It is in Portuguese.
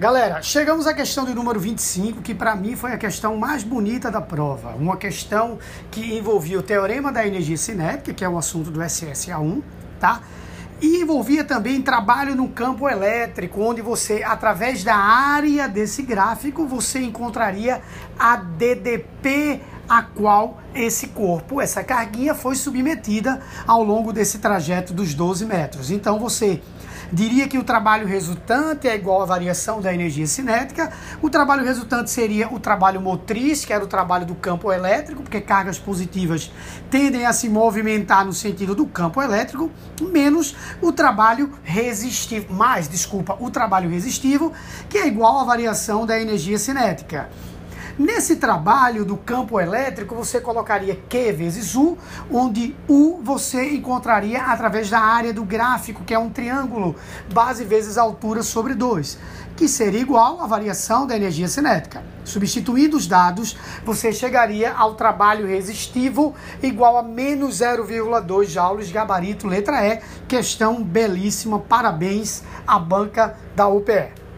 Galera, chegamos à questão do número 25, que para mim foi a questão mais bonita da prova. Uma questão que envolvia o teorema da energia cinética, que é o assunto do SSA1, tá? E envolvia também trabalho no campo elétrico, onde você, através da área desse gráfico, você encontraria a DDP a qual esse corpo, essa carguinha foi submetida ao longo desse trajeto dos 12 metros. Então você diria que o trabalho resultante é igual à variação da energia cinética. O trabalho resultante seria o trabalho motriz, que era o trabalho do campo elétrico, porque cargas positivas tendem a se movimentar no sentido do campo elétrico, menos o trabalho resistivo, mais, desculpa, o trabalho resistivo, que é igual à variação da energia cinética. Nesse trabalho do campo elétrico, você colocaria Q vezes U, onde U você encontraria através da área do gráfico, que é um triângulo, base vezes altura sobre 2, que seria igual à variação da energia cinética. Substituindo os dados, você chegaria ao trabalho resistivo igual a menos 0,2 joules, gabarito letra E. Questão belíssima, parabéns à banca da UPE.